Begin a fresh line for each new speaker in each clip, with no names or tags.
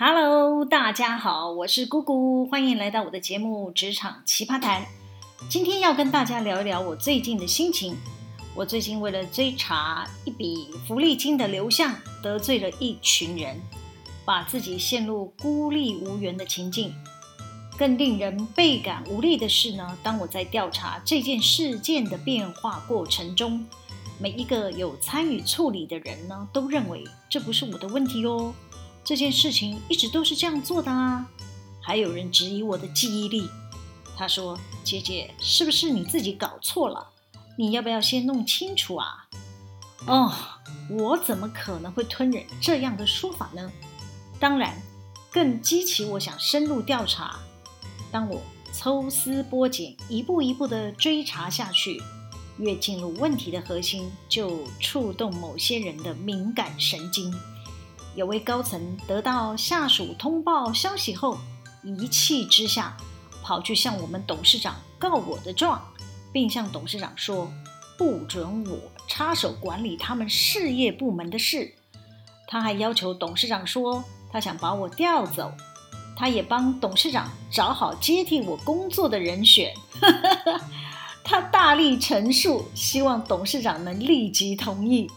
Hello，大家好，我是姑姑，欢迎来到我的节目《职场奇葩谈》。今天要跟大家聊一聊我最近的心情。我最近为了追查一笔福利金的流向，得罪了一群人，把自己陷入孤立无援的情境。更令人倍感无力的是呢，当我在调查这件事件的变化过程中，每一个有参与处理的人呢，都认为这不是我的问题哦。这件事情一直都是这样做的啊！还有人质疑我的记忆力，他说：“姐姐，是不是你自己搞错了？你要不要先弄清楚啊？”哦，我怎么可能会吞忍这样的说法呢？当然，更激起我想深入调查。当我抽丝剥茧，一步一步地追查下去，越进入问题的核心，就触动某些人的敏感神经。有位高层得到下属通报消息后，一气之下跑去向我们董事长告我的状，并向董事长说不准我插手管理他们事业部门的事。他还要求董事长说他想把我调走，他也帮董事长找好接替我工作的人选。他大力陈述，希望董事长能立即同意。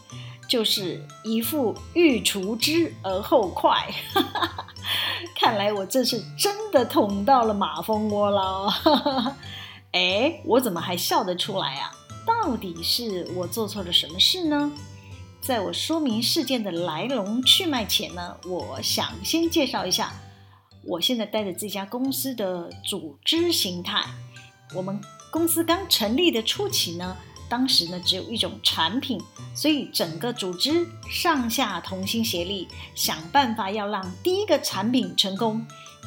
就是一副欲除之而后快，看来我这是真的捅到了马蜂窝了。哎，我怎么还笑得出来啊？到底是我做错了什么事呢？在我说明事件的来龙去脉前呢，我想先介绍一下我现在待的这家公司的组织形态。我们公司刚成立的初期呢。当时呢，只有一种产品，所以整个组织上下同心协力，想办法要让第一个产品成功。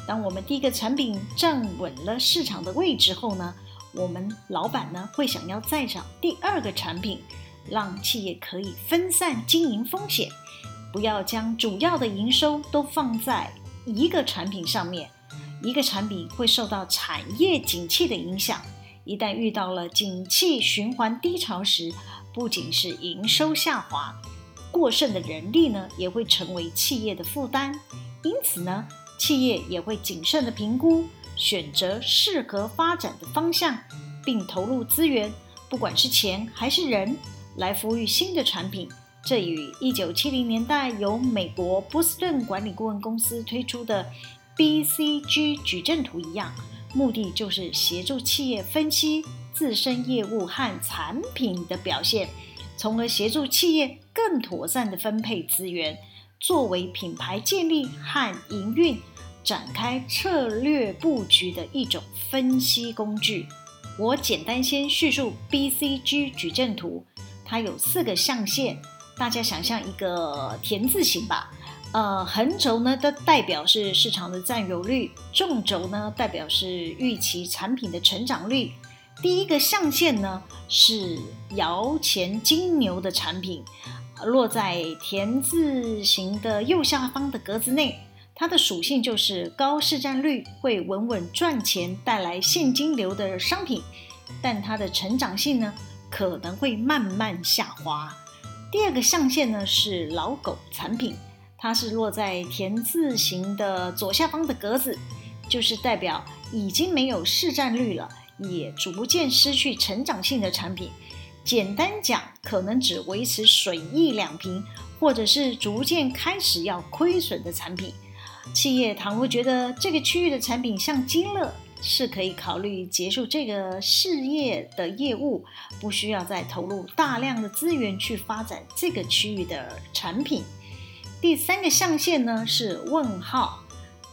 当我们第一个产品站稳了市场的位置后呢，我们老板呢会想要再找第二个产品，让企业可以分散经营风险，不要将主要的营收都放在一个产品上面，一个产品会受到产业景气的影响。一旦遇到了景气循环低潮时，不仅是营收下滑，过剩的人力呢也会成为企业的负担。因此呢，企业也会谨慎的评估，选择适合发展的方向，并投入资源，不管是钱还是人，来孵育新的产品。这与一九七零年代由美国波士顿管理顾问公司推出的 BCG 矩阵图一样。目的就是协助企业分析自身业务和产品的表现，从而协助企业更妥善地分配资源，作为品牌建立和营运展开策略布局的一种分析工具。我简单先叙述 BCG 矩阵图，它有四个象限，大家想象一个田字形吧。呃，横轴呢，它代表是市场的占有率；纵轴呢，代表是预期产品的成长率。第一个象限呢，是摇钱金牛的产品，落在田字形的右下方的格子内。它的属性就是高市占率，会稳稳赚钱，带来现金流的商品。但它的成长性呢，可能会慢慢下滑。第二个象限呢，是老狗产品。它是落在田字形的左下方的格子，就是代表已经没有市占率了，也逐渐失去成长性的产品。简单讲，可能只维持水一两瓶，或者是逐渐开始要亏损的产品。企业倘若觉得这个区域的产品像金乐，是可以考虑结束这个事业的业务，不需要再投入大量的资源去发展这个区域的产品。第三个象限呢是问号，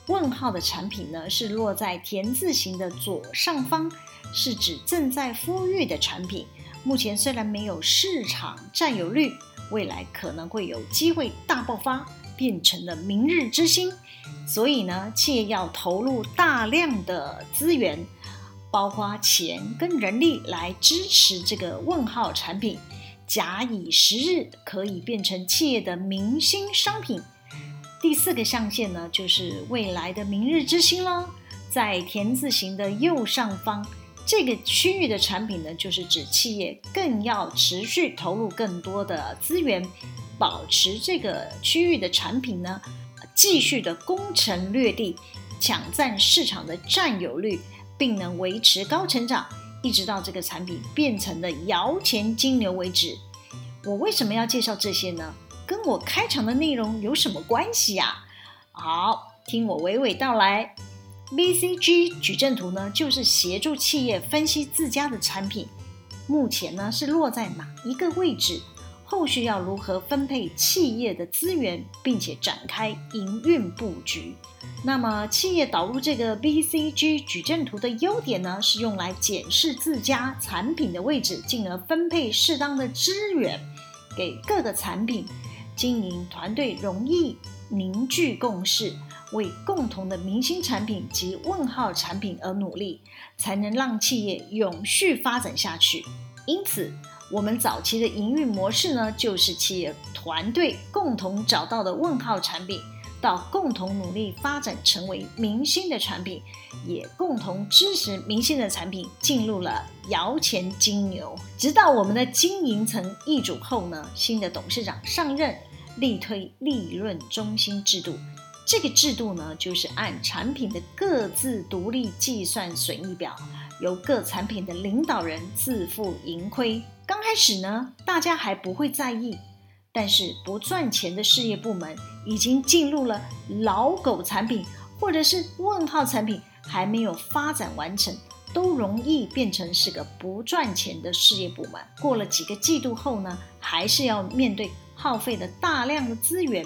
问号的产品呢是落在田字形的左上方，是指正在孵育的产品。目前虽然没有市场占有率，未来可能会有机会大爆发，变成了明日之星。所以呢，企业要投入大量的资源，包括钱跟人力来支持这个问号产品。假以时日，可以变成企业的明星商品。第四个象限呢，就是未来的明日之星喽。在田字形的右上方，这个区域的产品呢，就是指企业更要持续投入更多的资源，保持这个区域的产品呢，继续的攻城略地，抢占市场的占有率，并能维持高成长，一直到这个产品变成了摇钱金牛为止。我为什么要介绍这些呢？跟我开场的内容有什么关系呀？好，听我娓娓道来。BCG 矩阵图呢，就是协助企业分析自家的产品，目前呢是落在哪一个位置，后续要如何分配企业的资源，并且展开营运布局。那么，企业导入这个 BCG 矩阵图的优点呢，是用来检视自家产品的位置，进而分配适当的资源给各个产品。经营团队容易凝聚共识，为共同的明星产品及问号产品而努力，才能让企业永续发展下去。因此，我们早期的营运模式呢，就是企业团队共同找到的问号产品，到共同努力发展成为明星的产品，也共同支持明星的产品进入了摇钱金牛。直到我们的经营层易主后呢，新的董事长上任，力推利润中心制度。这个制度呢，就是按产品的各自独立计算损益表，由各产品的领导人自负盈亏。刚开始呢，大家还不会在意，但是不赚钱的事业部门已经进入了老狗产品，或者是问号产品还没有发展完成，都容易变成是个不赚钱的事业部门。过了几个季度后呢，还是要面对耗费的大量的资源。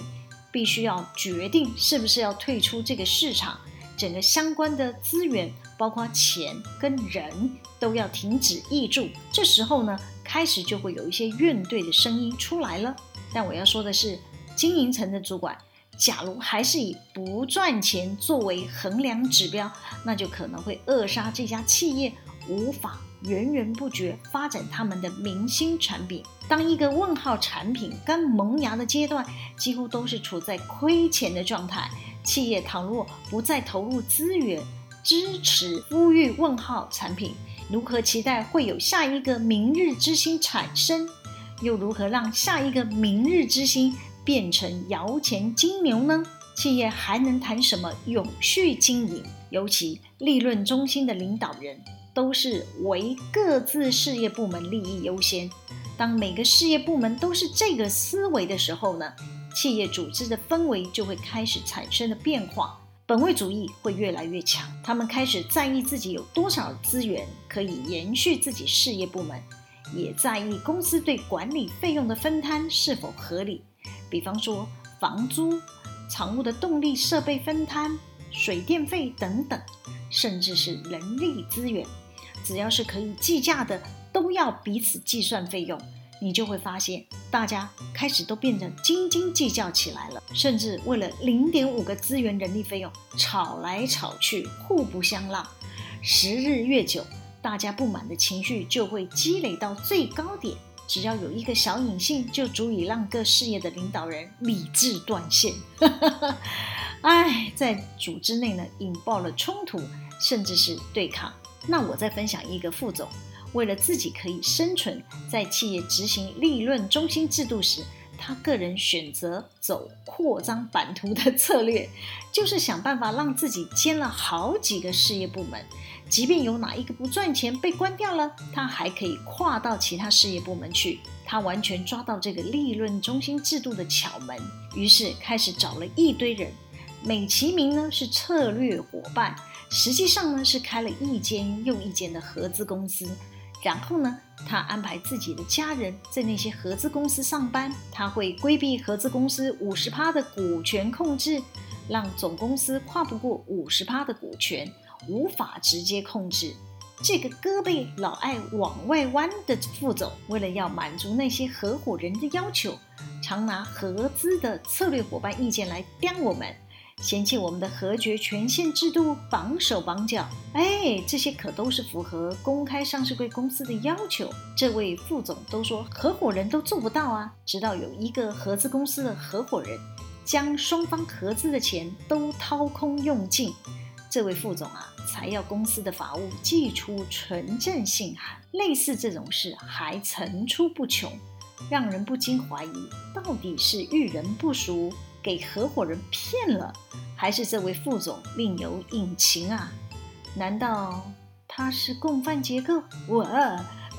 必须要决定是不是要退出这个市场，整个相关的资源，包括钱跟人，都要停止挹注。这时候呢，开始就会有一些怨怼的声音出来了。但我要说的是，经营层的主管，假如还是以不赚钱作为衡量指标，那就可能会扼杀这家企业，无法源源不绝发展他们的明星产品。当一个问号产品刚萌芽的阶段，几乎都是处在亏钱的状态。企业倘若不再投入资源支持呼吁问号产品，如何期待会有下一个明日之星产生？又如何让下一个明日之星变成摇钱金牛呢？企业还能谈什么永续经营？尤其利润中心的领导人。都是为各自事业部门利益优先。当每个事业部门都是这个思维的时候呢，企业组织的氛围就会开始产生了变化，本位主义会越来越强。他们开始在意自己有多少资源可以延续自己事业部门，也在意公司对管理费用的分摊是否合理。比方说房租、厂务的动力设备分摊、水电费等等，甚至是人力资源。只要是可以计价的，都要彼此计算费用，你就会发现大家开始都变得斤斤计较起来了，甚至为了零点五个资源人力费用吵来吵去，互不相让。时日越久，大家不满的情绪就会积累到最高点，只要有一个小隐性，就足以让各事业的领导人理智断线。哎，在组织内呢，引爆了冲突，甚至是对抗。那我再分享一个副总，为了自己可以生存，在企业执行利润中心制度时，他个人选择走扩张版图的策略，就是想办法让自己兼了好几个事业部门，即便有哪一个不赚钱被关掉了，他还可以跨到其他事业部门去。他完全抓到这个利润中心制度的巧门，于是开始找了一堆人，美其名呢是策略伙伴。实际上呢，是开了一间又一间的合资公司，然后呢，他安排自己的家人在那些合资公司上班，他会规避合资公司五十趴的股权控制，让总公司跨不过五十趴的股权，无法直接控制。这个胳膊老爱往外弯的副总，为了要满足那些合伙人的要求，常拿合资的策略伙伴意见来刁我们。嫌弃我们的核决权限制度绑手绑脚，哎，这些可都是符合公开上市贵公司的要求。这位副总都说合伙人都做不到啊，直到有一个合资公司的合伙人将双方合资的钱都掏空用尽，这位副总啊才要公司的法务寄出存证信函。类似这种事还层出不穷，让人不禁怀疑，到底是遇人不淑。给合伙人骗了，还是这位副总另有隐情啊？难道他是共犯结构？我，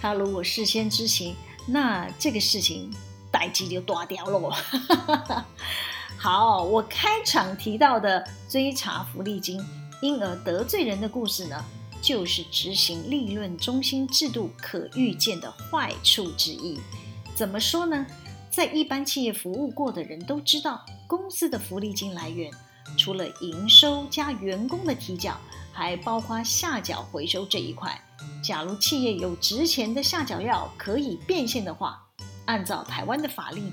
他如果事先知情，那这个事情代际就断掉了。好，我开场提到的追查福利金，因而得罪人的故事呢，就是执行利润中心制度可预见的坏处之一。怎么说呢？在一般企业服务过的人都知道，公司的福利金来源除了营收加员工的提缴，还包括下缴回收这一块。假如企业有值钱的下脚料可以变现的话，按照台湾的法令，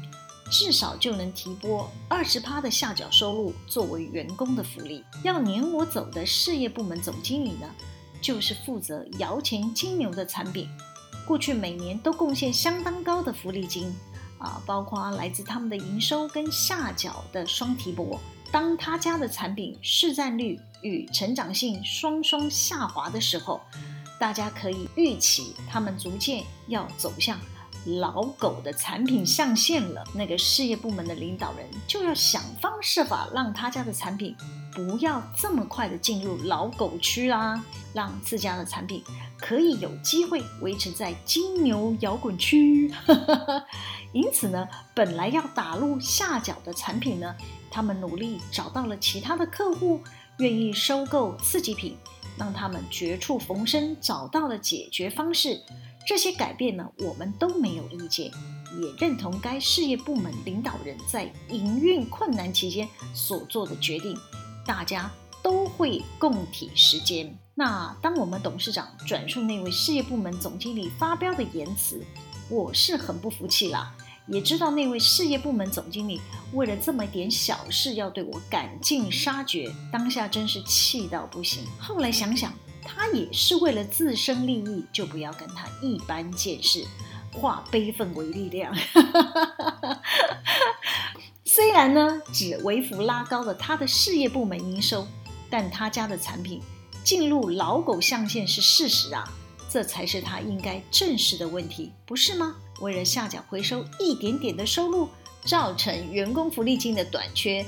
至少就能提拨二十趴的下缴收入作为员工的福利。要撵我走的事业部门总经理呢，就是负责摇钱金牛的产品。过去每年都贡献相当高的福利金，啊，包括来自他们的营收跟下脚的双提拨。当他家的产品市占率与成长性双双下滑的时候，大家可以预期他们逐渐要走向老狗的产品上线了。那个事业部门的领导人就要想方设法让他家的产品不要这么快的进入老狗区啦，让自家的产品。可以有机会维持在金牛摇滚区，因此呢，本来要打入下脚的产品呢，他们努力找到了其他的客户，愿意收购次级品，让他们绝处逢生，找到了解决方式。这些改变呢，我们都没有意见，也认同该事业部门领导人在营运困难期间所做的决定，大家都会共体时间。那当我们董事长转述那位事业部门总经理发飙的言辞，我是很不服气啦。也知道那位事业部门总经理为了这么一点小事要对我赶尽杀绝，当下真是气到不行。后来想想，他也是为了自身利益，就不要跟他一般见识。化悲愤为力量。虽然呢，只微幅拉高了他的事业部门营收，但他家的产品。进入老狗象限是事实啊，这才是他应该正视的问题，不是吗？为了下脚回收一点点的收入，造成员工福利金的短缺，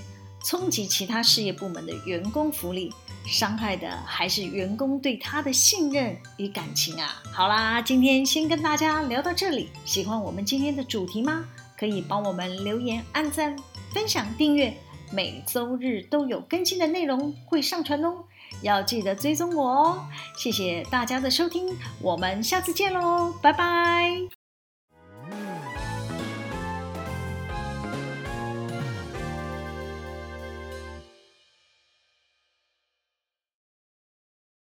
冲击其他事业部门的员工福利，伤害的还是员工对他的信任与感情啊！好啦，今天先跟大家聊到这里，喜欢我们今天的主题吗？可以帮我们留言、按赞、分享、订阅，每周日都有更新的内容会上传哦。要记得追踪我哦！谢谢大家的收听，我们下次见喽，拜拜。